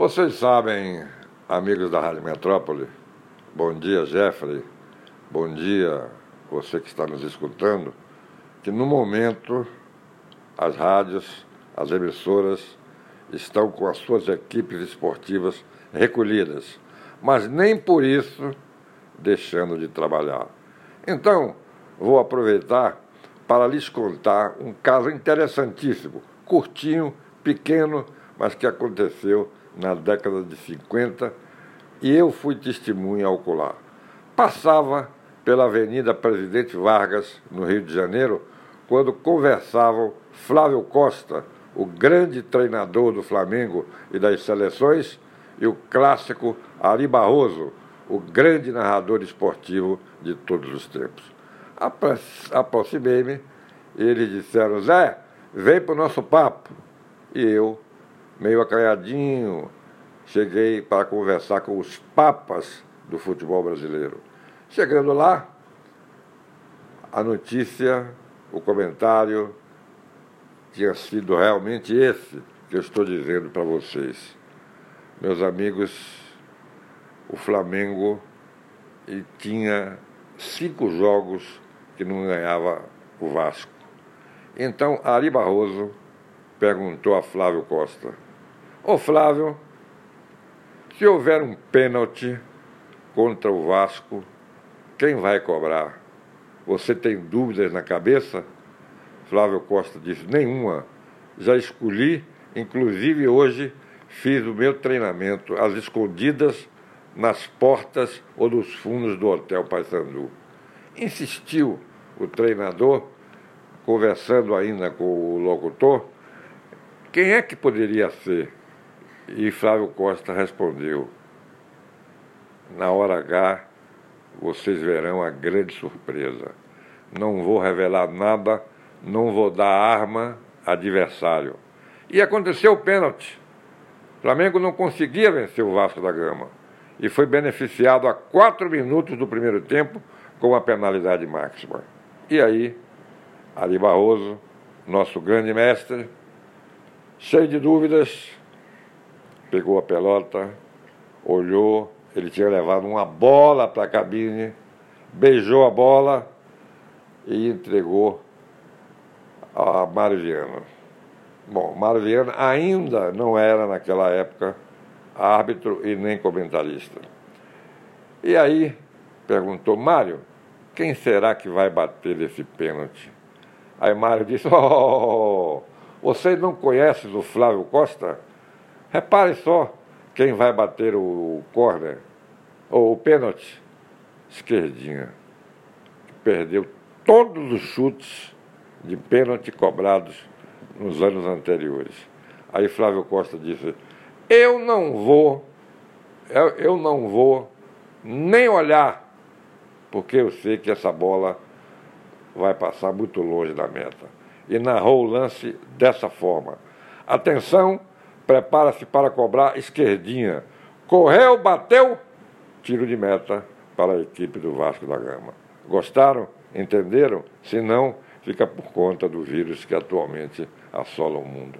Vocês sabem, amigos da Rádio Metrópole, bom dia, Jeffrey, bom dia, você que está nos escutando, que no momento as rádios, as emissoras estão com as suas equipes esportivas recolhidas, mas nem por isso deixando de trabalhar. Então, vou aproveitar para lhes contar um caso interessantíssimo, curtinho, pequeno, mas que aconteceu na década de 50, e eu fui testemunha ocular. Passava pela Avenida Presidente Vargas, no Rio de Janeiro, quando conversavam Flávio Costa, o grande treinador do Flamengo e das seleções, e o clássico Ari Barroso, o grande narrador esportivo de todos os tempos. Aproximei-me e eles disseram: Zé, vem para o nosso papo. E eu meio acanhadinho, cheguei para conversar com os papas do futebol brasileiro. Chegando lá, a notícia, o comentário tinha sido realmente esse que eu estou dizendo para vocês. Meus amigos, o Flamengo e tinha cinco jogos que não ganhava o Vasco. Então, Ari Barroso perguntou a Flávio Costa: Ô Flávio, se houver um pênalti contra o Vasco, quem vai cobrar? Você tem dúvidas na cabeça? Flávio Costa disse: nenhuma. Já escolhi, inclusive hoje fiz o meu treinamento às escondidas nas portas ou nos fundos do Hotel Paysandu. Insistiu o treinador, conversando ainda com o locutor, quem é que poderia ser? E Flávio Costa respondeu: Na hora H, vocês verão a grande surpresa. Não vou revelar nada, não vou dar arma adversário. E aconteceu o pênalti. O Flamengo não conseguia vencer o Vasco da Gama e foi beneficiado a quatro minutos do primeiro tempo com a penalidade máxima. E aí, Ali Barroso, nosso grande mestre, cheio de dúvidas, pegou a pelota, olhou, ele tinha levado uma bola para a cabine, beijou a bola e entregou a Mário Viana. Bom, Mário Viana ainda não era naquela época árbitro e nem comentarista. E aí perguntou, Mário, quem será que vai bater esse pênalti? Aí Mário disse, oh, vocês não conhecem o Flávio Costa? Repare só quem vai bater o corner, ou o pênalti, esquerdinha. Perdeu todos os chutes de pênalti cobrados nos anos anteriores. Aí Flávio Costa disse: Eu não vou, eu, eu não vou nem olhar, porque eu sei que essa bola vai passar muito longe da meta. E narrou o lance dessa forma: Atenção, prepara-se para cobrar esquerdinha. Correu, bateu, tiro de meta para a equipe do Vasco da Gama. Gostaram? Entenderam? Se não, fica por conta do vírus que atualmente assola o mundo.